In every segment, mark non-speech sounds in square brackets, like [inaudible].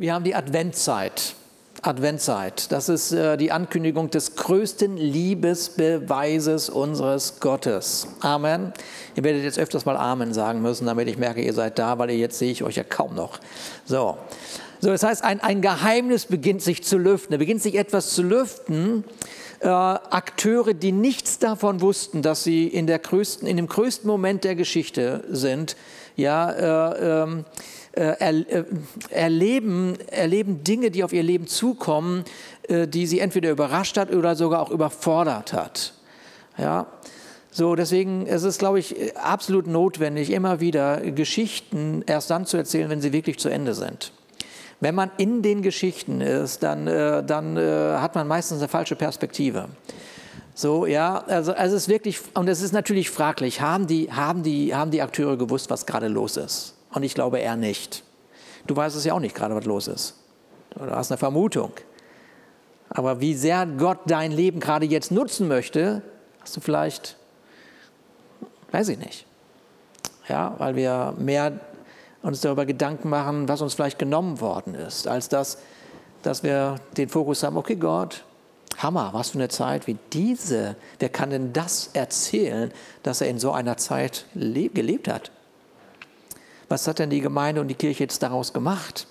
Wir haben die Adventzeit. Adventzeit, das ist äh, die Ankündigung des größten Liebesbeweises unseres Gottes. Amen. Ihr werdet jetzt öfters mal Amen sagen müssen, damit ich merke, ihr seid da, weil jetzt sehe ich euch ja kaum noch. So, so das heißt, ein, ein Geheimnis beginnt sich zu lüften. Da beginnt sich etwas zu lüften. Äh, Akteure, die nichts davon wussten, dass sie in, der größten, in dem größten Moment der Geschichte sind, ja, äh, ähm, äh, äh, erleben, erleben Dinge, die auf ihr Leben zukommen, äh, die sie entweder überrascht hat oder sogar auch überfordert hat. Ja, so, deswegen ist es, glaube ich, absolut notwendig, immer wieder Geschichten erst dann zu erzählen, wenn sie wirklich zu Ende sind. Wenn man in den Geschichten ist, dann, äh, dann äh, hat man meistens eine falsche Perspektive. So, ja, also, also es ist wirklich, und es ist natürlich fraglich, haben die, haben, die, haben die Akteure gewusst, was gerade los ist? Und ich glaube, er nicht. Du weißt es ja auch nicht gerade, was los ist. Du hast eine Vermutung. Aber wie sehr Gott dein Leben gerade jetzt nutzen möchte, hast du vielleicht, weiß ich nicht. Ja, weil wir mehr uns darüber Gedanken machen, was uns vielleicht genommen worden ist, als das, dass wir den Fokus haben, okay Gott, Hammer, was für eine Zeit wie diese. Wer kann denn das erzählen, dass er in so einer Zeit gelebt hat? Was hat denn die Gemeinde und die Kirche jetzt daraus gemacht?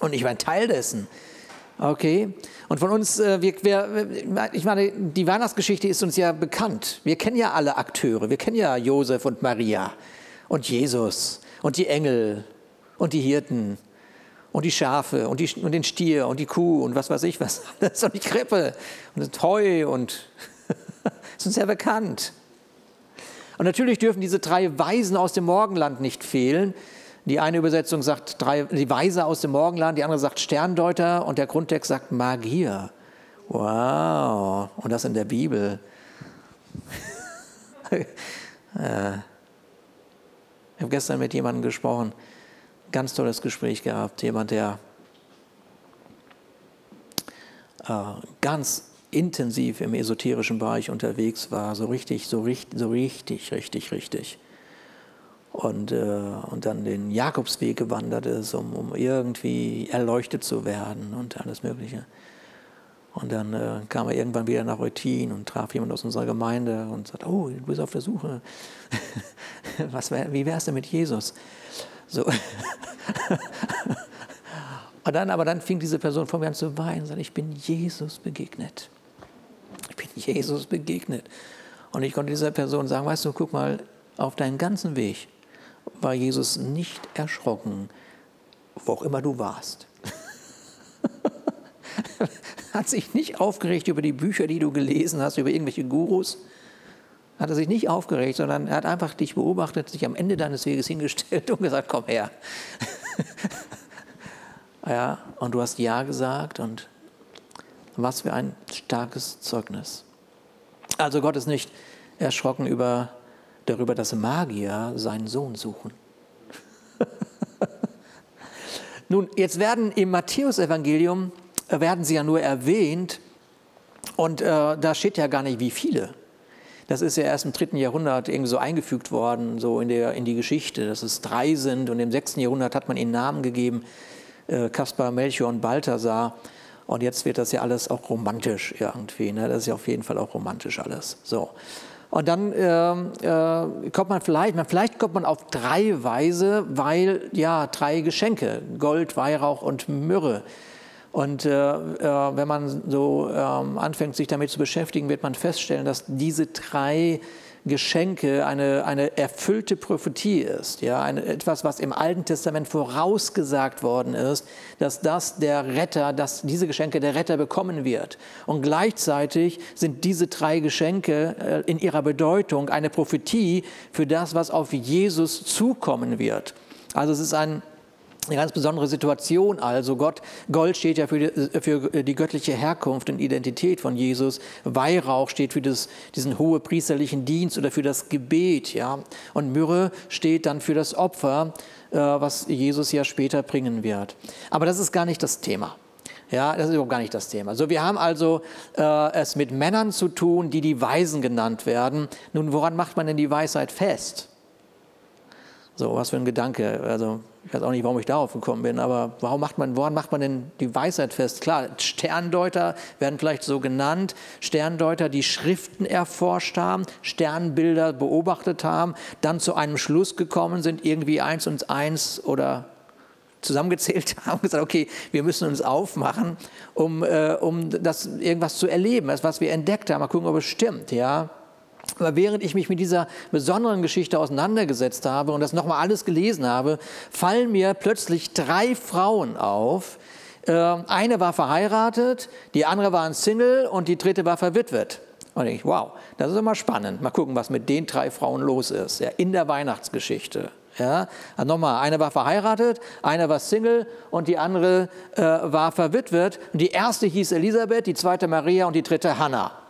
Und ich war ein Teil dessen. Okay. Und von uns, äh, wir, wir, ich meine, die Weihnachtsgeschichte ist uns ja bekannt. Wir kennen ja alle Akteure. Wir kennen ja Josef und Maria und Jesus und die Engel und die Hirten und die Schafe und, die, und den Stier und die Kuh und was weiß ich was [laughs] alles und die Krippe und das Heu und [laughs] ist uns ja bekannt. Und natürlich dürfen diese drei Weisen aus dem Morgenland nicht fehlen. Die eine Übersetzung sagt drei, die Weise aus dem Morgenland, die andere sagt Sterndeuter und der Grundtext sagt Magier. Wow, und das in der Bibel. [laughs] Äh. ich habe gestern mit jemandem gesprochen, ganz tolles Gespräch gehabt, jemand, der äh, ganz intensiv im esoterischen Bereich unterwegs war, so richtig, so richtig, so richtig, richtig, richtig. Und, äh, und dann den Jakobsweg gewandert ist, um, um irgendwie erleuchtet zu werden und alles Mögliche. Und dann äh, kam er irgendwann wieder nach Eutin und traf jemand aus unserer Gemeinde und sagte, oh, du bist auf der Suche. [laughs] Was wär, wie wär's denn mit Jesus? So. [laughs] und dann, aber dann fing diese Person vor mir an zu weinen und sagte, ich bin Jesus begegnet. Ich bin Jesus begegnet. Und ich konnte dieser Person sagen, weißt du, guck mal, auf deinem ganzen Weg war Jesus nicht erschrocken, wo auch immer du warst. [laughs] hat sich nicht aufgeregt über die Bücher, die du gelesen hast, über irgendwelche Gurus. Hat er sich nicht aufgeregt, sondern er hat einfach dich beobachtet, sich am Ende deines Weges hingestellt und gesagt, komm her. [laughs] ja, und du hast Ja gesagt und was für ein starkes Zeugnis. Also Gott ist nicht erschrocken über, darüber, dass Magier seinen Sohn suchen. [laughs] Nun, jetzt werden im Matthäusevangelium äh, werden sie ja nur erwähnt und äh, da steht ja gar nicht, wie viele. Das ist ja erst im dritten Jahrhundert irgendwie so eingefügt worden, so in, der, in die Geschichte, dass es drei sind und im sechsten Jahrhundert hat man ihnen Namen gegeben, äh, Kaspar, Melchior und Balthasar. Und jetzt wird das ja alles auch romantisch irgendwie. Ne? Das ist ja auf jeden Fall auch romantisch alles. So. Und dann äh, äh, kommt man vielleicht, man, vielleicht kommt man auf drei Weise, weil ja drei Geschenke, Gold, Weihrauch und Myrrhe. Und äh, äh wenn man so ähm, anfängt, sich damit zu beschäftigen, wird man feststellen, dass diese drei Geschenke eine, eine erfüllte Prophetie ist, ja, eine, etwas, was im Alten Testament vorausgesagt worden ist, dass das der Retter, dass diese Geschenke der Retter bekommen wird. Und gleichzeitig sind diese drei Geschenke äh, in ihrer Bedeutung eine Prophetie für das, was auf Jesus zukommen wird. Also es ist ein eine ganz besondere Situation also. Gott, Gold steht ja für die, für die göttliche Herkunft und Identität von Jesus. Weihrauch steht für das, diesen hohe priesterlichen Dienst oder für das Gebet. Ja? Und Myrrhe steht dann für das Opfer, äh, was Jesus ja später bringen wird. Aber das ist gar nicht das Thema. Ja, das ist überhaupt gar nicht das Thema. So, wir haben also äh, es mit Männern zu tun, die die Weisen genannt werden. Nun, woran macht man denn die Weisheit fest? So, was für ein Gedanke. Also, ich weiß auch nicht, warum ich darauf gekommen bin, aber warum macht man, woran macht man denn die Weisheit fest? Klar, Sterndeuter werden vielleicht so genannt. Sterndeuter, die Schriften erforscht haben, Sternbilder beobachtet haben, dann zu einem Schluss gekommen sind, irgendwie eins und eins oder zusammengezählt [laughs] haben und gesagt, okay, wir müssen uns aufmachen, um, äh, um das irgendwas zu erleben, das, was wir entdeckt haben. Mal gucken, ob es stimmt, ja. Aber während ich mich mit dieser besonderen Geschichte auseinandergesetzt habe und das nochmal alles gelesen habe, fallen mir plötzlich drei Frauen auf. Ähm, eine war verheiratet, die andere war ein Single und die dritte war verwitwet. Und ich, wow, das ist immer spannend. Mal gucken, was mit den drei Frauen los ist, ja, in der Weihnachtsgeschichte. Ja, also nochmal, eine war verheiratet, eine war Single und die andere äh, war verwitwet. Und die erste hieß Elisabeth, die zweite Maria und die dritte Hannah.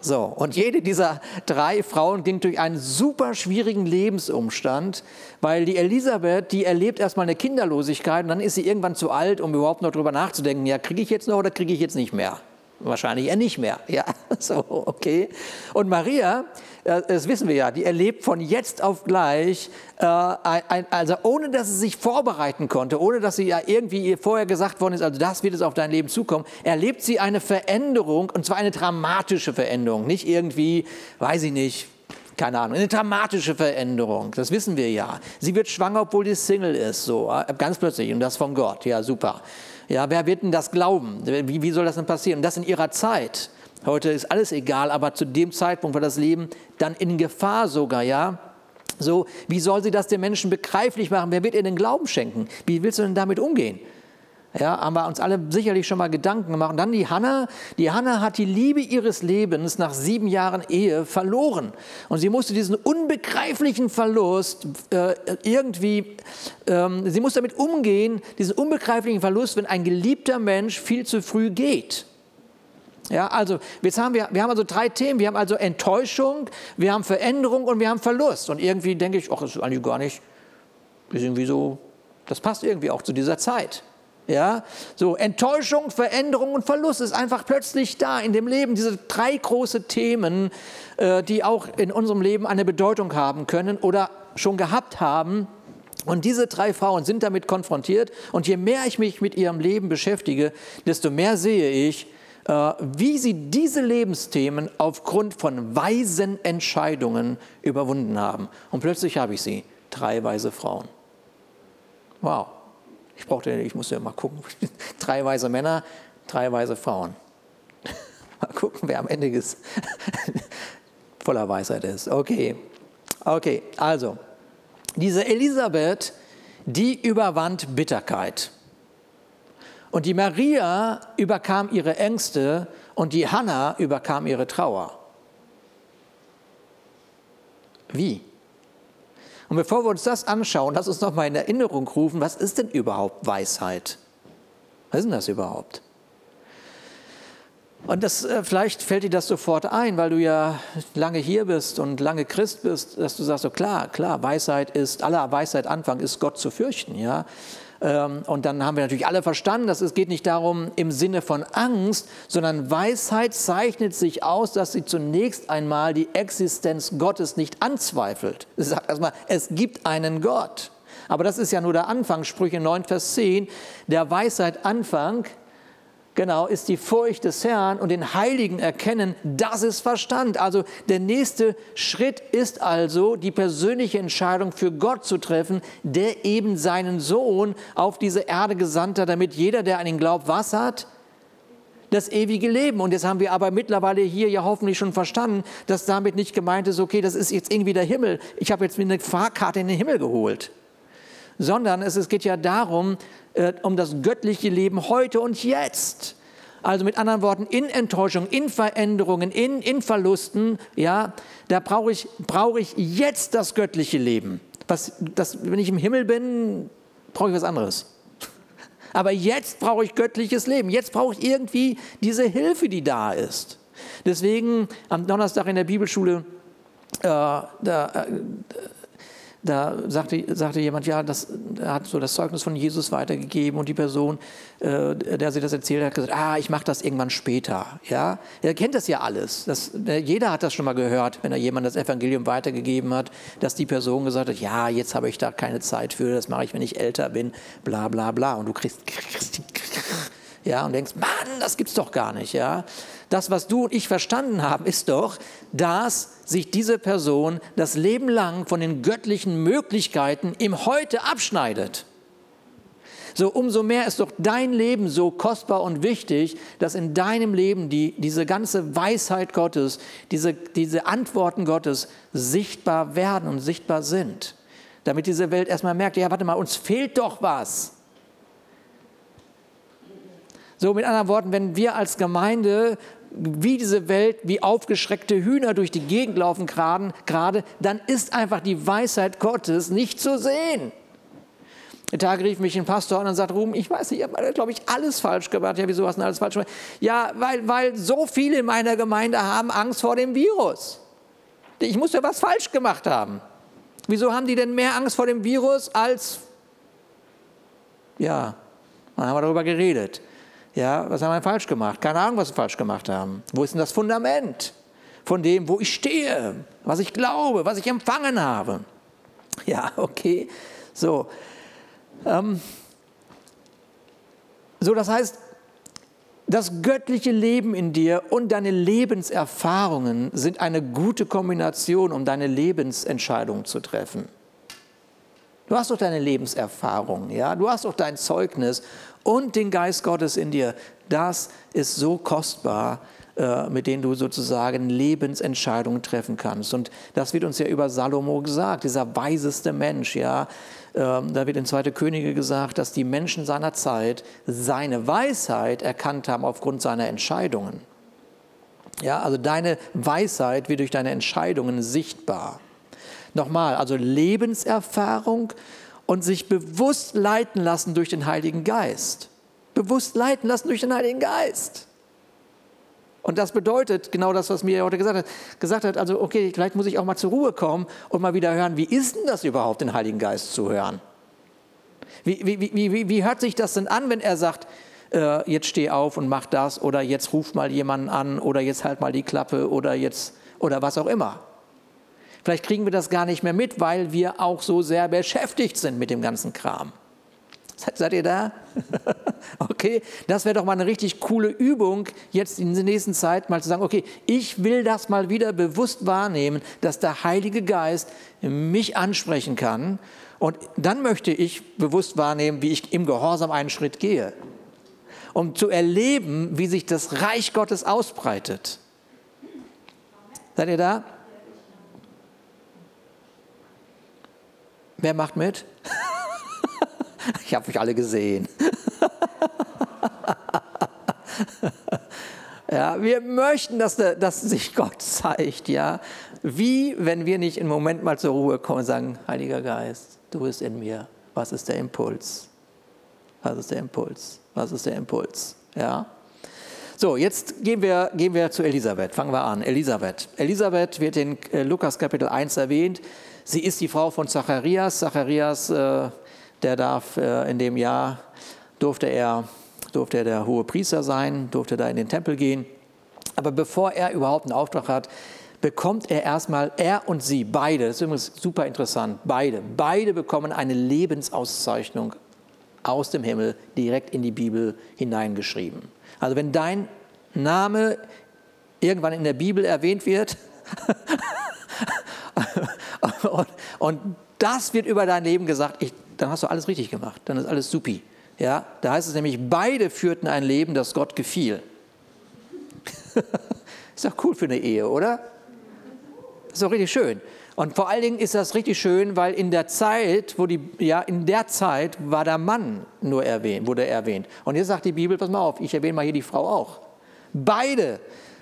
So, und jede dieser drei Frauen ging durch einen super schwierigen Lebensumstand, weil die Elisabeth, die erlebt erstmal eine Kinderlosigkeit und dann ist sie irgendwann zu alt, um überhaupt noch darüber nachzudenken, ja, kriege ich jetzt noch oder kriege ich jetzt nicht mehr? Wahrscheinlich eher nicht mehr. Ja, [laughs] so, okay. Und Maria, das wissen wir ja, die erlebt von jetzt auf gleich, äh, also ohne dass sie sich vorbereiten konnte, ohne dass sie ja irgendwie ihr vorher gesagt worden ist, also das wird es auf dein Leben zukommen, erlebt sie eine Veränderung und zwar eine dramatische Veränderung. Nicht irgendwie, weiß ich nicht, keine Ahnung, eine dramatische Veränderung, das wissen wir ja. Sie wird schwanger, obwohl die Single ist, so äh, ganz plötzlich und das von Gott, ja super. Ja, wer wird denn das glauben? Wie, wie soll das denn passieren? Und das in ihrer Zeit. Heute ist alles egal, aber zu dem Zeitpunkt war das Leben dann in Gefahr sogar, ja. So, wie soll sie das den Menschen begreiflich machen? Wer wird ihr den Glauben schenken? Wie willst du denn damit umgehen? Ja, haben wir uns alle sicherlich schon mal Gedanken gemacht. Und dann die Hanna. Die Hanna hat die Liebe ihres Lebens nach sieben Jahren Ehe verloren. Und sie musste diesen unbegreiflichen Verlust äh, irgendwie, ähm, sie muss damit umgehen, diesen unbegreiflichen Verlust, wenn ein geliebter Mensch viel zu früh geht. Ja, also jetzt haben wir, wir haben also drei Themen. Wir haben also Enttäuschung, wir haben Veränderung und wir haben Verlust. Und irgendwie denke ich, ach, das ist eigentlich gar nicht, ist irgendwie so, das passt irgendwie auch zu dieser Zeit. Ja, so Enttäuschung, Veränderung und Verlust ist einfach plötzlich da in dem Leben. Diese drei große Themen, äh, die auch in unserem Leben eine Bedeutung haben können oder schon gehabt haben. Und diese drei Frauen sind damit konfrontiert. Und je mehr ich mich mit ihrem Leben beschäftige, desto mehr sehe ich, wie sie diese Lebensthemen aufgrund von weisen Entscheidungen überwunden haben. Und plötzlich habe ich sie, drei weise Frauen. Wow. Ich brauchte, ich musste ja mal gucken, [laughs] drei weise Männer, drei weise Frauen. [laughs] mal gucken, wer am Ende ist, [laughs] voller Weisheit ist. Okay, okay, also, diese Elisabeth, die überwand Bitterkeit. Und die Maria überkam ihre Ängste und die Hannah überkam ihre Trauer. Wie? Und bevor wir uns das anschauen, lass uns noch mal in Erinnerung rufen, was ist denn überhaupt Weisheit? Was ist denn das überhaupt? Und das, äh, vielleicht fällt dir das sofort ein, weil du ja lange hier bist und lange Christ bist, dass du sagst, so klar, klar, Weisheit ist, aller Weisheit Anfang ist Gott zu fürchten, ja. Ähm, und dann haben wir natürlich alle verstanden, dass es geht nicht darum im Sinne von Angst, sondern Weisheit zeichnet sich aus, dass sie zunächst einmal die Existenz Gottes nicht anzweifelt. Sie sagt erstmal, es gibt einen Gott. Aber das ist ja nur der Anfang, Sprüche 9, Vers 10. Der Weisheit Anfang genau, ist die Furcht des Herrn und den Heiligen erkennen, das ist Verstand. Also der nächste Schritt ist also die persönliche Entscheidung für Gott zu treffen, der eben seinen Sohn auf diese Erde gesandt hat, damit jeder, der an ihn glaubt, was hat? Das ewige Leben. Und jetzt haben wir aber mittlerweile hier ja hoffentlich schon verstanden, dass damit nicht gemeint ist, okay, das ist jetzt irgendwie der Himmel. Ich habe jetzt mir eine Fahrkarte in den Himmel geholt sondern es, es geht ja darum, äh, um das göttliche Leben heute und jetzt. Also mit anderen Worten, in Enttäuschung, in Veränderungen, in, in Verlusten, ja, da brauche ich, brauche ich jetzt das göttliche Leben. Was, das, wenn ich im Himmel bin, brauche ich was anderes. [laughs] Aber jetzt brauche ich göttliches Leben. Jetzt brauche ich irgendwie diese Hilfe, die da ist. Deswegen am Donnerstag in der Bibelschule, äh, da, äh, da sagte, sagte jemand, ja, das er hat so das Zeugnis von Jesus weitergegeben und die Person, äh, der sie das erzählt hat, gesagt, ah, ich mache das irgendwann später. Ja, er kennt das ja alles. Das, jeder hat das schon mal gehört, wenn er jemand das Evangelium weitergegeben hat, dass die Person gesagt hat, ja, jetzt habe ich da keine Zeit für, das mache ich, wenn ich älter bin, bla bla bla. Und du kriegst, kriegst [laughs] ja, und denkst, Mann, das gibt's doch gar nicht, ja. Das, was du und ich verstanden haben, ist doch, dass sich diese Person das Leben lang von den göttlichen Möglichkeiten im Heute abschneidet. So umso mehr ist doch dein Leben so kostbar und wichtig, dass in deinem Leben die, diese ganze Weisheit Gottes, diese, diese Antworten Gottes sichtbar werden und sichtbar sind. Damit diese Welt erstmal merkt, ja, warte mal, uns fehlt doch was. So mit anderen Worten, wenn wir als Gemeinde wie diese Welt, wie aufgeschreckte Hühner durch die Gegend laufen gerade, dann ist einfach die Weisheit Gottes nicht zu sehen. Der Tag rief mich ein Pastor an und sagt, Ruhm, ich weiß nicht, ich habe, glaube ich, alles falsch gemacht. Ja, wieso hast du alles falsch gemacht? Ja, weil, weil so viele in meiner Gemeinde haben Angst vor dem Virus. Ich muss ja was falsch gemacht haben. Wieso haben die denn mehr Angst vor dem Virus als, ja, dann haben wir darüber geredet. Ja, was haben wir falsch gemacht? Keine Ahnung, was wir falsch gemacht haben. Wo ist denn das Fundament von dem, wo ich stehe, was ich glaube, was ich empfangen habe? [laughs] Ja, okay. So, ähm, so das heißt, das göttliche Leben in dir und deine Lebenserfahrungen sind eine gute Kombination, um deine Lebensentscheidung zu treffen. Du hast doch deine Lebenserfahrung, ja, du hast doch dein Zeugnis und den Geist Gottes in dir. Das ist so kostbar, äh, mit denen du sozusagen Lebensentscheidungen treffen kannst. Und das wird uns ja über Salomo gesagt, dieser weiseste Mensch, ja. Ähm, da wird in 2. Könige gesagt, dass die Menschen seiner Zeit seine Weisheit erkannt haben aufgrund seiner Entscheidungen. Ja, also deine Weisheit wird durch deine Entscheidungen sichtbar. Nochmal, also Lebenserfahrung und sich bewusst leiten lassen durch den Heiligen Geist. Bewusst leiten lassen durch den Heiligen Geist. Und das bedeutet genau das, was mir heute gesagt hat. Gesagt hat, also okay, vielleicht muss ich auch mal zur Ruhe kommen und mal wieder hören, wie ist denn das überhaupt, den Heiligen Geist zu hören? Wie, wie, wie, wie, wie hört sich das denn an, wenn er sagt, äh, jetzt steh auf und mach das oder jetzt ruf mal jemanden an oder jetzt halt mal die Klappe oder jetzt oder was auch immer? Vielleicht kriegen wir das gar nicht mehr mit, weil wir auch so sehr beschäftigt sind mit dem ganzen Kram. Seid ihr da? [laughs] okay, das wäre doch mal eine richtig coole Übung, jetzt in der nächsten Zeit mal zu sagen, okay, ich will das mal wieder bewusst wahrnehmen, dass der Heilige Geist mich ansprechen kann. Und dann möchte ich bewusst wahrnehmen, wie ich im Gehorsam einen Schritt gehe, um zu erleben, wie sich das Reich Gottes ausbreitet. Seid ihr da? Wer macht mit? [laughs] ich habe euch alle gesehen. [laughs] ja, wir möchten, dass, dass sich Gott zeigt, ja. Wie, wenn wir nicht im Moment mal zur Ruhe kommen und sagen, Heiliger Geist, du bist in mir. Was ist der Impuls? Was ist der Impuls? Was ist der Impuls? Ja. So, jetzt gehen wir, gehen wir zu Elisabeth. Fangen wir an. Elisabeth. Elisabeth wird in äh, Lukas Kapitel 1 erwähnt. Sie ist die Frau von Zacharias. Zacharias, äh, der darf äh, in dem Jahr, durfte er, durfte er der hohe Priester sein, durfte da in den Tempel gehen. Aber bevor er überhaupt einen Auftrag hat, bekommt er erstmal, er und sie, beide, das ist übrigens super interessant, beide, beide bekommen eine Lebensauszeichnung aus dem Himmel direkt in die Bibel hineingeschrieben. Also wenn dein Name irgendwann in der Bibel erwähnt wird, [laughs] [laughs] und, und, das wird über dein Leben gesagt, ich, dann hast du alles richtig gemacht, dann ist alles supi. Ja, da heißt es nämlich, beide führten ein Leben, das Gott gefiel. [laughs] ist doch cool für eine Ehe, oder? Ist doch richtig schön. Und vor allen Dingen ist das richtig schön, weil in der Zeit, wo die, ja, in der Zeit war der Mann nur erwähnt, wurde erwähnt. Und jetzt sagt die Bibel, pass mal auf, ich erwähne mal hier die Frau auch. Beide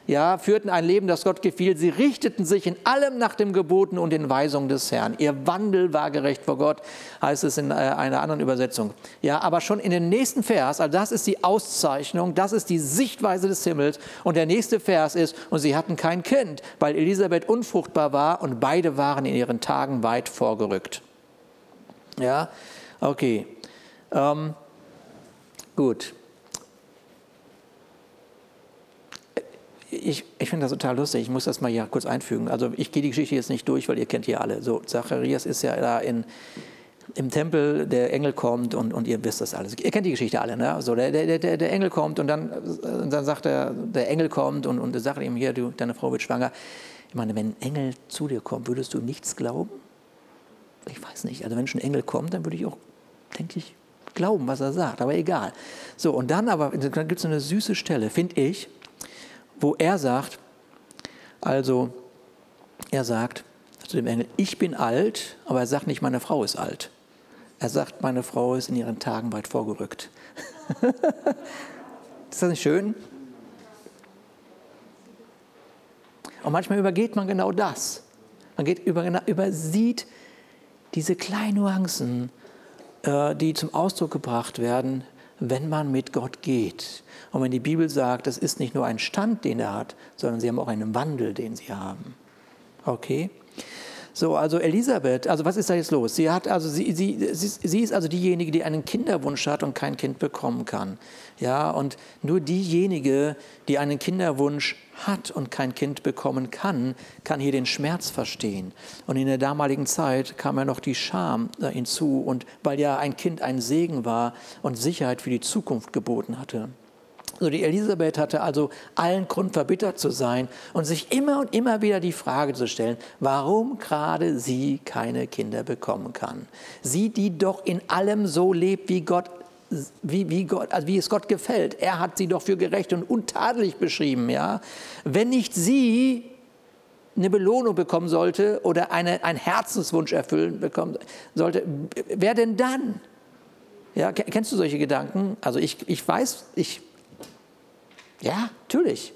ja, führten ein Leben, das Gott gefiel. Sie richteten sich in allem nach den Geboten und den Weisungen des Herrn. Ihr Wandel war gerecht vor Gott, heißt es in äh, einer anderen Übersetzung. Ja, aber schon in den nächsten Vers, also das ist die Auszeichnung, das ist die Sichtweise des Himmels. Und der nächste Vers ist, und sie hatten kein Kind, weil Elisabeth unfruchtbar war und beide waren in ihren Tagen weit vorgerückt. Ja, okay. Ähm, gut. Ich, ich finde das total lustig. Ich muss das mal hier kurz einfügen. Also ich gehe die Geschichte jetzt nicht durch, weil ihr kennt die alle. So, Zacharias ist ja da in, im Tempel, der Engel kommt und, und ihr wisst das alles. Ihr kennt die Geschichte alle, ne? So, der, der, der, der Engel kommt und dann, dann sagt er, der Engel kommt und, und sagt ihm hier, du, deine Frau wird schwanger. Ich meine, wenn ein Engel zu dir kommt, würdest du nichts glauben? Ich weiß nicht. Also wenn schon ein Engel kommt, dann würde ich auch, denke ich, glauben, was er sagt. Aber egal. So, und dann aber, dann gibt es eine süße Stelle, finde ich, wo er sagt, also er sagt zu dem Engel, ich bin alt, aber er sagt nicht, meine Frau ist alt. Er sagt, meine Frau ist in ihren Tagen weit vorgerückt. [laughs] ist das nicht schön? Und manchmal übergeht man genau das. Man geht über, übersieht diese kleinen Nuancen, äh, die zum Ausdruck gebracht werden, wenn man mit Gott geht. Und wenn die Bibel sagt, das ist nicht nur ein Stand, den er hat, sondern sie haben auch einen Wandel, den sie haben. Okay? So, also Elisabeth, also was ist da jetzt los? Sie, hat also, sie, sie, sie, sie ist also diejenige, die einen Kinderwunsch hat und kein Kind bekommen kann. Ja, und nur diejenige, die einen Kinderwunsch hat und kein Kind bekommen kann, kann hier den Schmerz verstehen. Und in der damaligen Zeit kam ja noch die Scham hinzu und weil ja ein Kind ein Segen war und Sicherheit für die Zukunft geboten hatte. So die Elisabeth hatte also allen Grund, verbittert zu sein und sich immer und immer wieder die Frage zu stellen, warum gerade sie keine Kinder bekommen kann. Sie, die doch in allem so lebt, wie Gott wie, wie, Gott, also wie es Gott gefällt. Er hat sie doch für gerecht und untadelig beschrieben. Ja? Wenn nicht sie eine Belohnung bekommen sollte oder eine, einen Herzenswunsch erfüllen bekommen sollte, wer denn dann? Ja, kennst du solche Gedanken? Also ich, ich weiß, ich ja, natürlich.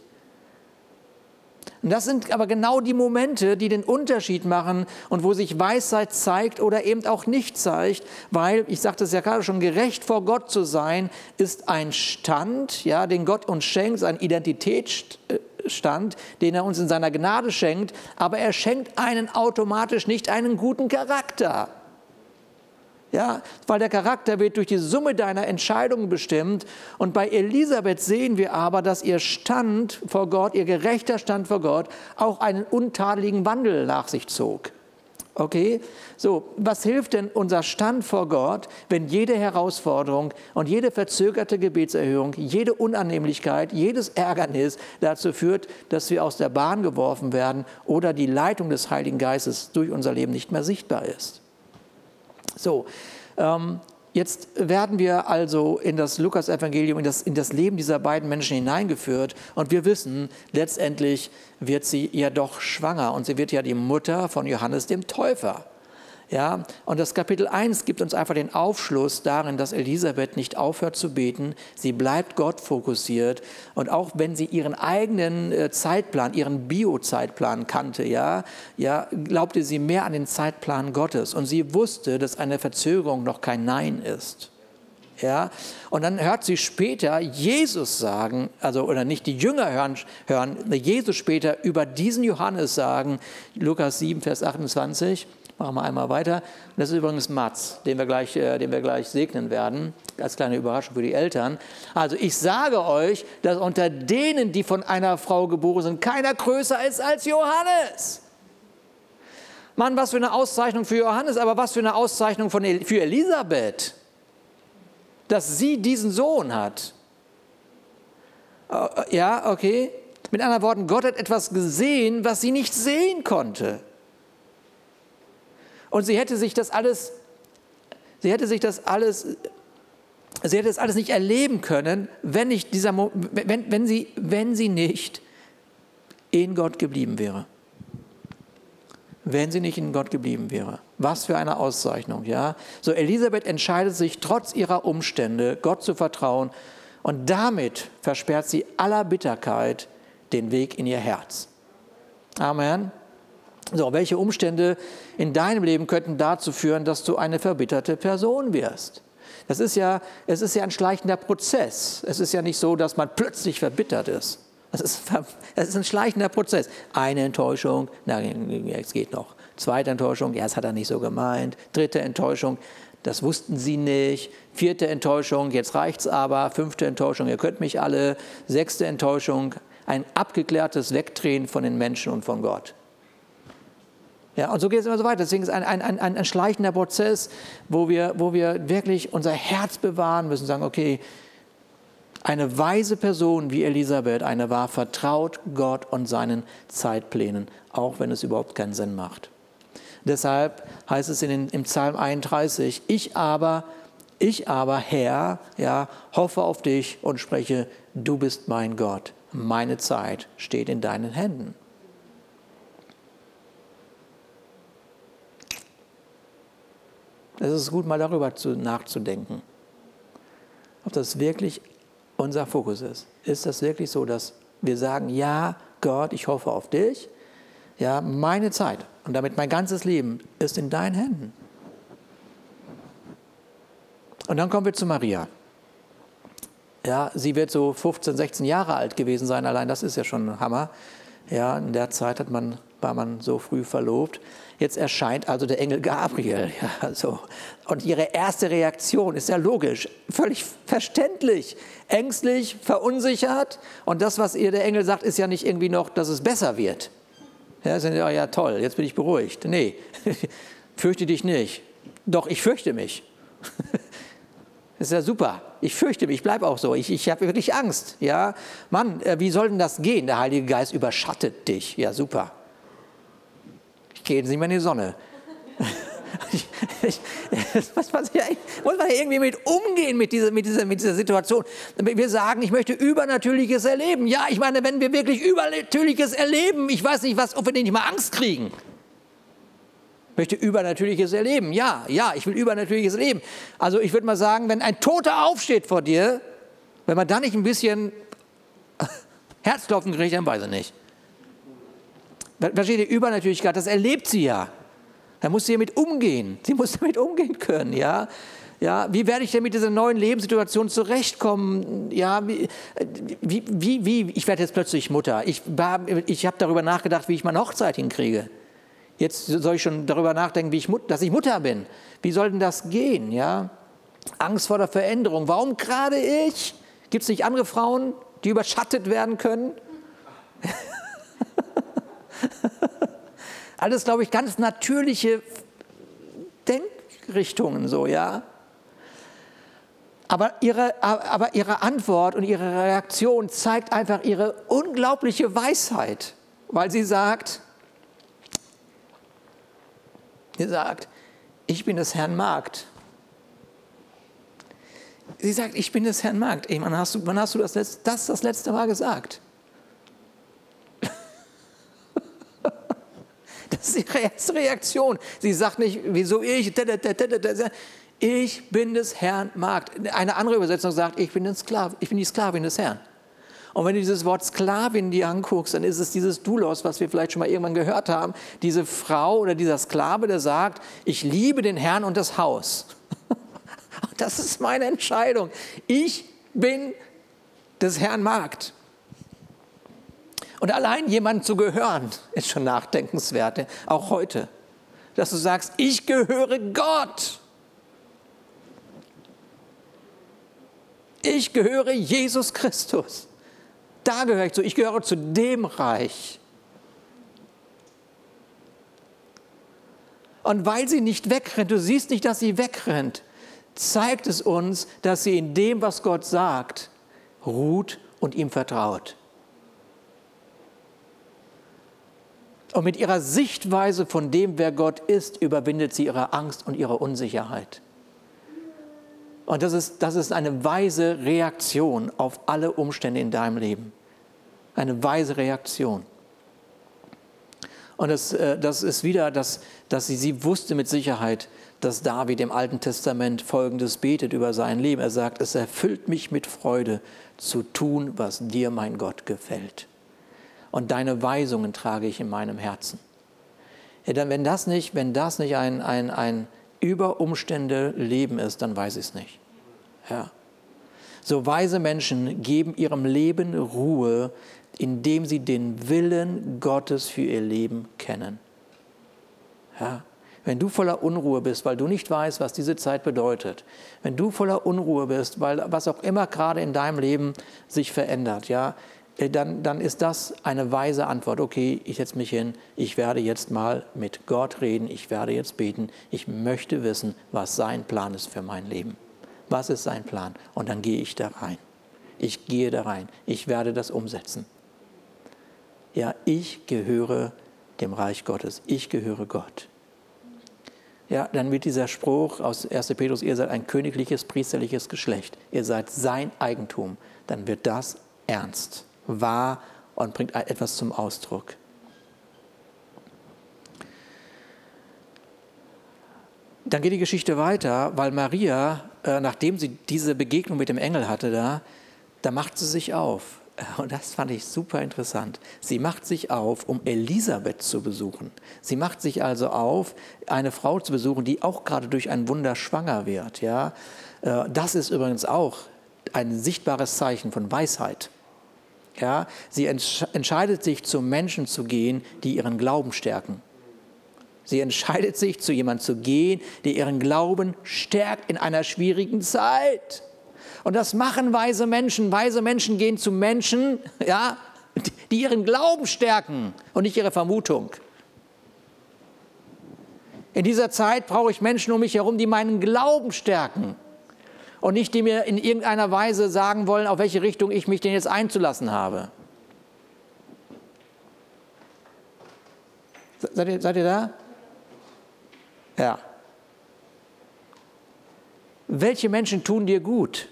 Und das sind aber genau die Momente, die den Unterschied machen und wo sich Weisheit zeigt oder eben auch nicht zeigt, weil, ich sagte es ja gerade schon, gerecht vor Gott zu sein, ist ein Stand, ja, den Gott uns schenkt, ein Identitätsstand, den er uns in seiner Gnade schenkt, aber er schenkt einen automatisch nicht einen guten Charakter. Ja, weil der Charakter wird durch die Summe deiner Entscheidungen bestimmt. Und bei Elisabeth sehen wir aber, dass ihr Stand vor Gott, ihr gerechter Stand vor Gott, auch einen untadeligen Wandel nach sich zog. Okay? So, was hilft denn unser Stand vor Gott, wenn jede Herausforderung und jede verzögerte Gebetserhörung, jede Unannehmlichkeit, jedes Ärgernis dazu führt, dass wir aus der Bahn geworfen werden oder die Leitung des Heiligen Geistes durch unser Leben nicht mehr sichtbar ist? So, ähm, jetzt werden wir also in das Lukas-Evangelium, in das, in das Leben dieser beiden Menschen hineingeführt und wir wissen, letztendlich wird sie ja doch schwanger und sie wird ja die Mutter von Johannes dem Täufer. Ja, und das Kapitel 1 gibt uns einfach den Aufschluss darin, dass Elisabeth nicht aufhört zu beten. Sie bleibt Gott fokussiert. Und auch wenn sie ihren eigenen äh, Zeitplan, ihren Bio-Zeitplan kannte, ja, ja, glaubte sie mehr an den Zeitplan Gottes. Und sie wusste, dass eine Verzögerung noch kein Nein ist. Ja, und dann hört sie später Jesus sagen, also oder nicht die Jünger hören, hören Jesus später über diesen Johannes sagen, Lukas 7, Vers 28. Machen wir einmal weiter. das ist übrigens Mats, den wir, gleich, äh, den wir gleich segnen werden, als kleine Überraschung für die Eltern. Also ich sage euch, dass unter denen, die von einer Frau geboren sind, keiner größer ist als Johannes. Mann, was für eine Auszeichnung für Johannes, aber was für eine Auszeichnung von, für Elisabeth, dass sie diesen Sohn hat. Äh, ja, okay. Mit anderen Worten, Gott hat etwas gesehen, was sie nicht sehen konnte. Und sie hätte sich das alles, sie hätte sich das alles, sie hätte das alles nicht erleben können, wenn, nicht dieser, wenn, wenn, sie, wenn sie nicht in Gott geblieben wäre. Wenn sie nicht in Gott geblieben wäre. Was für eine Auszeichnung, ja? So, Elisabeth entscheidet sich trotz ihrer Umstände, Gott zu vertrauen und damit versperrt sie aller Bitterkeit den Weg in ihr Herz. Amen. So, welche Umstände in deinem Leben könnten dazu führen, dass du eine verbitterte Person wirst? Das ist ja, es ist ja ein schleichender Prozess. Es ist ja nicht so, dass man plötzlich verbittert ist. Es ist, es ist ein schleichender Prozess. Eine Enttäuschung, na, es geht noch. Zweite Enttäuschung, ja, das hat er nicht so gemeint. Dritte Enttäuschung, das wussten sie nicht. Vierte Enttäuschung, jetzt reicht's aber. Fünfte Enttäuschung, ihr könnt mich alle. Sechste Enttäuschung, ein abgeklärtes Wegdrehen von den Menschen und von Gott. Ja, und so geht es immer so weiter. Deswegen ist es ein, ein, ein, ein schleichender Prozess, wo wir, wo wir wirklich unser Herz bewahren müssen, sagen, okay, eine weise Person wie Elisabeth, eine war vertraut Gott und seinen Zeitplänen, auch wenn es überhaupt keinen Sinn macht. Deshalb heißt es in den, im Psalm 31, ich aber, ich aber, Herr, ja, hoffe auf dich und spreche, du bist mein Gott, meine Zeit steht in deinen Händen. Es ist gut, mal darüber zu, nachzudenken, ob das wirklich unser Fokus ist. Ist das wirklich so, dass wir sagen, ja, Gott, ich hoffe auf dich, ja, meine Zeit und damit mein ganzes Leben ist in deinen Händen. Und dann kommen wir zu Maria. Ja, sie wird so 15, 16 Jahre alt gewesen sein, allein das ist ja schon ein Hammer. Ja, in der Zeit hat man, war man so früh verlobt. Jetzt erscheint also der Engel Gabriel. Ja, so. Und ihre erste Reaktion ist ja logisch, völlig verständlich, ängstlich, verunsichert. Und das, was ihr der Engel sagt, ist ja nicht irgendwie noch, dass es besser wird. Ja, sind ja, ja toll, jetzt bin ich beruhigt. Nee, [laughs] fürchte dich nicht. Doch, ich fürchte mich. Das [laughs] ist ja super. Ich fürchte mich, ich bleibe auch so. Ich, ich habe wirklich Angst. Ja, Mann, äh, wie soll denn das gehen? Der Heilige Geist überschattet dich. Ja, super geht nicht mehr in die Sonne. Ich, [laughs] ich, was, was, muss man irgendwie mit umgehen mit dieser, mit, dieser, mit dieser Situation. Wir sagen, ich möchte Übernatürliches erleben. Ja, ich meine, wenn wir wirklich Übernatürliches erleben, ich weiß nicht, was, ob wir nicht mal Angst kriegen. Ich möchte Übernatürliches erleben. Ja, ja, ich will Übernatürliches erleben. Also ich würde mal sagen, wenn ein Toter aufsteht vor dir, wenn man da nicht ein bisschen [laughs] Herzklopfen kriegt, dann weiß ich nicht. Versteht ihr, Übernatürlichkeit, das erlebt sie ja. Da muss sie damit umgehen. Sie muss [laughs] damit umgehen können, ja. Ja, wie werde ich denn mit dieser neuen Lebenssituation zurechtkommen? Ja, wie, wie, wie, wie ich werde jetzt plötzlich Mutter. Ich, ich habe darüber nachgedacht, wie ich meine Hochzeit hinkriege. Jetzt soll ich schon darüber nachdenken, wie ich, dass ich Mutter bin. Wie soll denn das gehen? Ja? Angst vor der Veränderung. Warum gerade ich? Gibt es nicht andere Frauen, die überschattet werden können? [laughs] [laughs] Alles, glaube ich, ganz natürliche Denkrichtungen so, ja. Aber ihre, aber ihre Antwort und ihre Reaktion zeigt einfach ihre unglaubliche Weisheit, weil sie sagt, sie sagt, ich bin des Herrn Magd. Sie sagt, ich bin des Herrn Magd. Ey, wann hast du, wann hast du das, das das letzte Mal gesagt? [laughs] Das ist ihre erste Reaktion. Sie sagt nicht, wieso ich? Ich bin des Herrn Magd. Eine andere Übersetzung sagt, ich bin, Sklav, ich bin die Sklavin des Herrn. Und wenn du dieses Wort Sklavin dir anguckst, dann ist es dieses Doulos, was wir vielleicht schon mal irgendwann gehört haben. Diese Frau oder dieser Sklave, der sagt, ich liebe den Herrn und das Haus. [laughs] Das ist meine Entscheidung. Ich bin des Herrn Magd. Und allein jemandem zu gehören, ist schon nachdenkenswert, auch heute. Dass du sagst, ich gehöre Gott. Ich gehöre Jesus Christus. Da gehöre ich zu. Ich gehöre zu dem Reich. Und weil sie nicht wegrennt, du siehst nicht, dass sie wegrennt, zeigt es uns, dass sie in dem, was Gott sagt, ruht und ihm vertraut. Und mit ihrer Sichtweise von dem, wer Gott ist, überwindet sie ihre Angst und ihre Unsicherheit. Und das ist, das ist eine weise Reaktion auf alle Umstände in deinem Leben. Eine weise Reaktion. Und das, äh, das ist wieder, dass, dass sie, sie wusste mit Sicherheit, dass David im Alten Testament Folgendes betet über sein Leben. Er sagt, es erfüllt mich mit Freude zu tun, was dir, mein Gott, gefällt. Und deine Weisungen trage ich in meinem Herzen. Wenn das nicht, wenn das nicht ein, ein, ein über Leben ist, dann weiß ich es nicht. Ja. So weise Menschen geben ihrem Leben Ruhe, indem sie den Willen Gottes für ihr Leben kennen. Ja. Wenn du voller Unruhe bist, weil du nicht weißt, was diese Zeit bedeutet, wenn du voller Unruhe bist, weil was auch immer gerade in deinem Leben sich verändert, ja, dann, dann ist das eine weise Antwort. Okay, ich setze mich hin, ich werde jetzt mal mit Gott reden, ich werde jetzt beten, ich möchte wissen, was sein Plan ist für mein Leben. Was ist sein Plan? Und dann gehe ich da rein. Ich gehe da rein. Ich werde das umsetzen. Ja, ich gehöre dem Reich Gottes. Ich gehöre Gott. Ja, dann wird dieser Spruch aus 1. Petrus, ihr seid ein königliches, priesterliches Geschlecht. Ihr seid sein Eigentum. Dann wird das ernst wahr und bringt etwas zum Ausdruck. Dann geht die Geschichte weiter, weil Maria, äh, nachdem sie diese Begegnung mit dem Engel hatte, da, da macht sie sich auf. [laughs] Und das fand ich super interessant. Sie macht sich auf, um Elisabeth zu besuchen. Sie macht sich also auf, eine Frau zu besuchen, die auch gerade durch ein Wunder schwanger wird. Ja? Äh, das ist übrigens auch ein sichtbares Zeichen von Weisheit. Ja, sie entsch entscheidet sich, zu Menschen zu gehen, die ihren Glauben stärken. Sie entscheidet sich, zu jemandem zu gehen, der ihren Glauben stärkt in einer schwierigen Zeit. Und das machen weise Menschen. Weise Menschen gehen zu Menschen, [laughs] ja, die ihren Glauben stärken und nicht ihre Vermutung. In dieser Zeit brauche ich Menschen um mich herum, die meinen Glauben stärken und nicht die mir in irgendeiner Weise sagen wollen, auf welche Richtung ich mich denn jetzt einzulassen habe. Seid ihr, seid ihr da? Ja. Welche Menschen tun dir gut?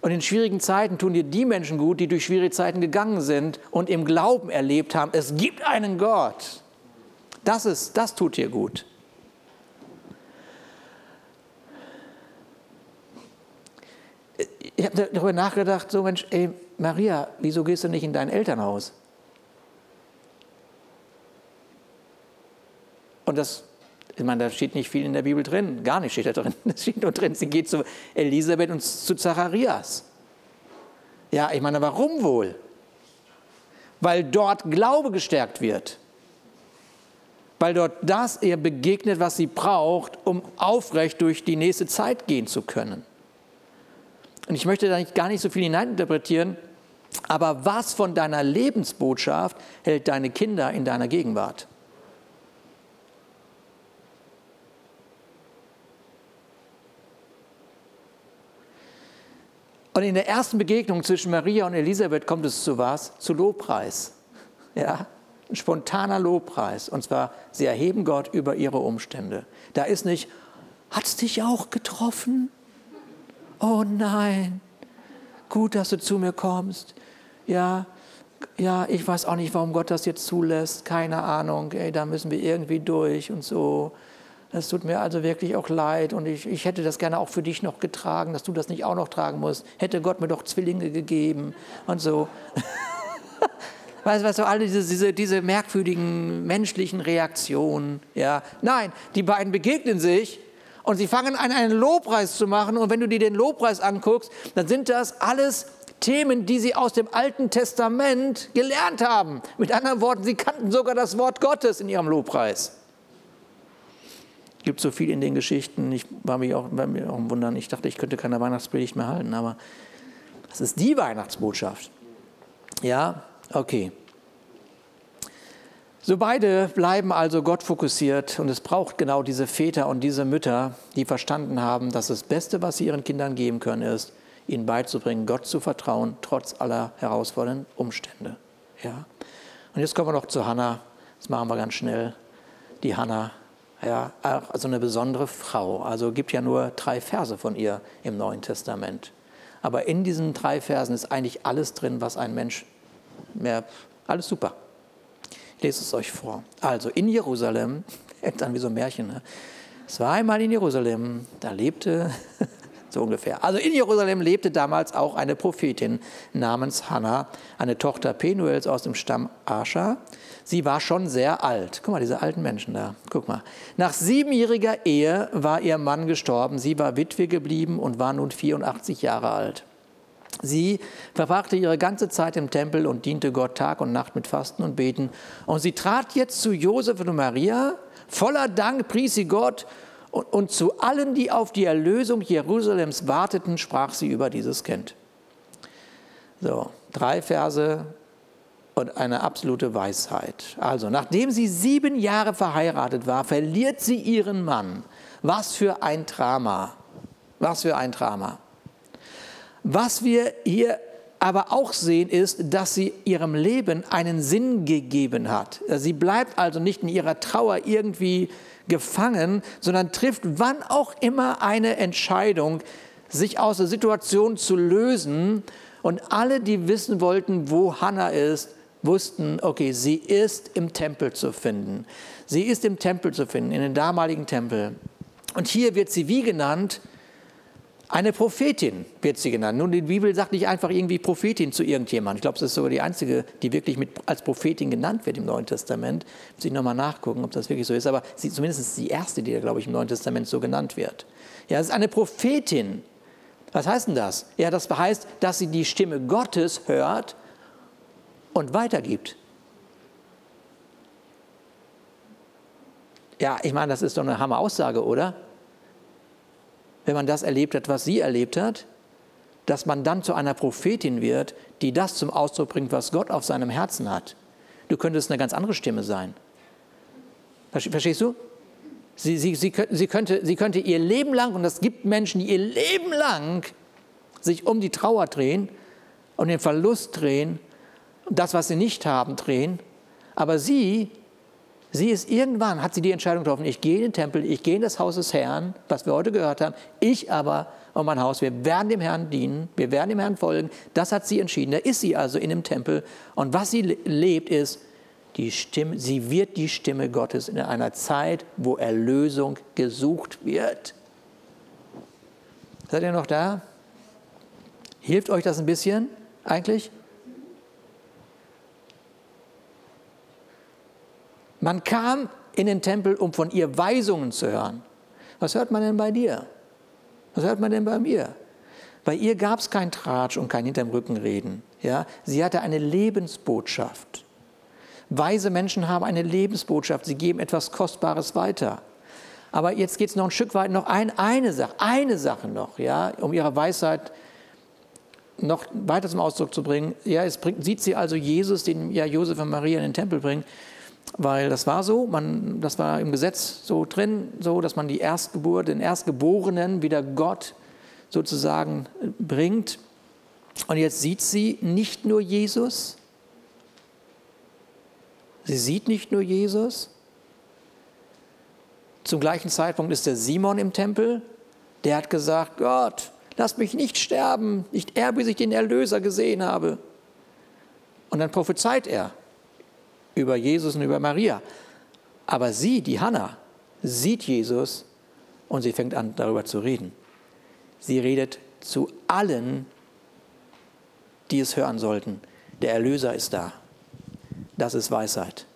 Und in schwierigen Zeiten tun dir die Menschen gut, die durch schwierige Zeiten gegangen sind und im Glauben erlebt haben, es gibt einen Gott. Das, ist, das tut dir gut. Ich habe darüber nachgedacht, so Mensch, ey, Maria, wieso gehst du nicht in dein Elternhaus? Und das, ich meine, da steht nicht viel in der Bibel drin, gar nicht steht da drin. [laughs] Es steht nur drin, sie geht zu Elisabeth und zu Zacharias. Ja, ich meine, warum wohl? Weil dort Glaube gestärkt wird. Weil dort das ihr begegnet, was sie braucht, um aufrecht durch die nächste Zeit gehen zu können. Und ich möchte da nicht, gar nicht so viel hineininterpretieren, aber was von deiner Lebensbotschaft hält deine Kinder in deiner Gegenwart? Und in der ersten Begegnung zwischen Maria und Elisabeth kommt es zu was? Zu Lobpreis. Ja, ein spontaner Lobpreis. Und zwar, sie erheben Gott über ihre Umstände. Da ist nicht, hat es dich auch getroffen? Oh nein, gut, dass du zu mir kommst. Ja, ja, ich weiß auch nicht, warum Gott das jetzt zulässt, keine Ahnung, ey, da müssen wir irgendwie durch und so. Es tut mir also wirklich auch leid und ich, ich hätte das gerne auch für dich noch getragen, dass du das nicht auch noch tragen musst. Hätte Gott mir doch Zwillinge gegeben und so. [laughs] weißt, du, alle diese, diese, diese merkwürdigen menschlichen Reaktionen. Ja. Nein, die beiden begegnen sich und sie fangen an, einen Lobpreis zu machen. Und wenn du dir den Lobpreis anguckst, dann sind das alles Themen, die sie aus dem Alten Testament gelernt haben. Mit anderen Worten, sie kannten sogar das Wort Gottes in ihrem Lobpreis. Es gibt so viel in den Geschichten. Ich war mir auch, war mir auch ein Wundern. Ich dachte, ich könnte keine Weihnachtspredigt mehr halten, aber das ist die Weihnachtsbotschaft. Ja, okay. So beide bleiben also Gott fokussiert und es braucht genau diese Väter und diese Mütter, die verstanden haben, dass das Beste, was sie ihren Kindern geben können, ist, ihnen beizubringen, Gott zu vertrauen, trotz aller herausfordernden Umstände. Ja. Und jetzt kommen wir noch zu Hannah. Das machen wir ganz schnell. Die Hannah, ja, also eine besondere Frau. Also gibt ja nur drei Verse von ihr im Neuen Testament. Aber in diesen drei Versen ist eigentlich alles drin, was ein Mensch mehr, alles super. Lese es euch vor. Also in Jerusalem, [laughs] dann wie so ein Märchen, ne? es war einmal in Jerusalem, da lebte [laughs] so ungefähr. Also in Jerusalem lebte damals auch eine Prophetin namens Hannah, eine Tochter Penuels aus dem Stamm Ascha. Sie war schon sehr alt. Guck mal, diese alten Menschen da. Guck mal. Nach siebenjähriger Ehe war ihr Mann gestorben. Sie war Witwe geblieben und war nun 84 Jahre alt. Sie verbrachte ihre ganze Zeit im Tempel und diente Gott Tag und Nacht mit Fasten und Beten. Und sie trat jetzt zu Josef und Maria. Voller Dank pries sie Gott und, und zu allen, die auf die Erlösung Jerusalems warteten, sprach sie über dieses Kind. So, drei Verse und eine absolute Weisheit. Also, nachdem sie sieben Jahre verheiratet war, verliert sie ihren Mann. Was für ein Drama. Was für ein Drama. Was wir hier aber auch sehen, ist, dass sie ihrem Leben einen Sinn gegeben hat. Sie bleibt also nicht in ihrer Trauer irgendwie gefangen, sondern trifft wann auch immer eine Entscheidung, sich aus der Situation zu lösen. Und alle, die wissen wollten, wo Hannah ist, wussten, okay, sie ist im Tempel zu finden. Sie ist im Tempel zu finden, in den damaligen Tempel. Und hier wird sie wie genannt? Eine Prophetin wird sie genannt. Nun, die Bibel sagt nicht einfach irgendwie Prophetin zu irgendjemandem. Ich glaube, es ist sogar die einzige, die wirklich mit, als Prophetin genannt wird im Neuen Testament. Muss ich nochmal nachgucken, ob das wirklich so ist. Aber sie, zumindest ist die erste, die, glaube ich, im Neuen Testament so genannt wird. Ja, es ist eine Prophetin. Was heißt denn das? Ja, das heißt, dass sie die Stimme Gottes hört und weitergibt. Ja, ich meine, das ist doch eine Hammer-Aussage, oder? Wenn man das erlebt hat, was sie erlebt hat, dass man dann zu einer Prophetin wird, die das zum Ausdruck bringt, was Gott auf seinem Herzen hat. Du könntest eine ganz andere Stimme sein. Verstehst du? Sie, sie, sie, sie, könnte, sie könnte ihr Leben lang, und es gibt Menschen, die ihr Leben lang sich um die Trauer drehen und den Verlust drehen, das, was sie nicht haben, drehen, aber sie Sie ist irgendwann, hat sie die Entscheidung getroffen, ich gehe in den Tempel, ich gehe in das Haus des Herrn, was wir heute gehört haben, ich aber und mein Haus, wir werden dem Herrn dienen, wir werden dem Herrn folgen. Das hat sie entschieden. Da ist sie also in dem Tempel. Und was sie lebt, ist, die Stimme, sie wird die Stimme Gottes in einer Zeit, wo Erlösung gesucht wird. Seid ihr noch da? Hilft euch das ein bisschen eigentlich? Man kam in den Tempel, um von ihr Weisungen zu hören. Was hört man denn bei dir? Was hört man denn bei mir? Bei ihr gab es kein Tratsch und kein hinterm Rücken reden. Ja? Sie hatte eine Lebensbotschaft. Weise Menschen haben eine Lebensbotschaft. Sie geben etwas Kostbares weiter. Aber jetzt geht es noch ein Stück weit, noch ein, eine Sache, eine Sache noch, ja, um ihre Weisheit noch weiter zum Ausdruck zu bringen. Ja, es bringt, sieht sie also Jesus, den ja Josef und Maria in den Tempel bringen weil das war so, man, das war im Gesetz so drin, so dass man die Erstgeburt, den Erstgeborenen wieder Gott sozusagen bringt. Und jetzt sieht sie nicht nur Jesus, sie sieht nicht nur Jesus. Zum gleichen Zeitpunkt ist der Simon im Tempel, der hat gesagt, Gott, lass mich nicht sterben, nicht er, bis ich den Erlöser gesehen habe. Und dann prophezeit er über Jesus und über Maria. Aber sie, die Hannah, sieht Jesus und sie fängt an, darüber zu reden. Sie redet zu allen, die es hören sollten. Der Erlöser ist da. Das ist Weisheit.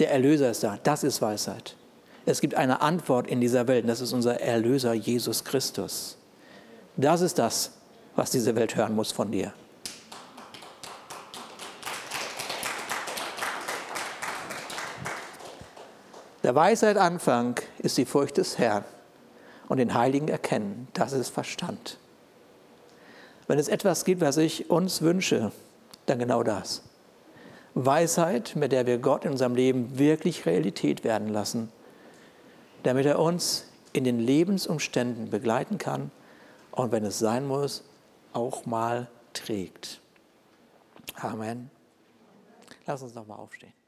Der Erlöser ist da. Das ist Weisheit. Es gibt eine Antwort in dieser Welt. Und das ist unser Erlöser Jesus Christus. Das ist das, was diese Welt hören muss von dir. Der Weisheit Anfang ist die Furcht des Herrn und den Heiligen erkennen. Das ist Verstand. Wenn es etwas gibt, was ich uns wünsche, dann genau das. Weisheit, mit der wir Gott in unserem Leben wirklich Realität werden lassen, damit er uns in den Lebensumständen begleiten kann und wenn es sein muss, auch mal trägt. Amen. Lass uns nochmal aufstehen.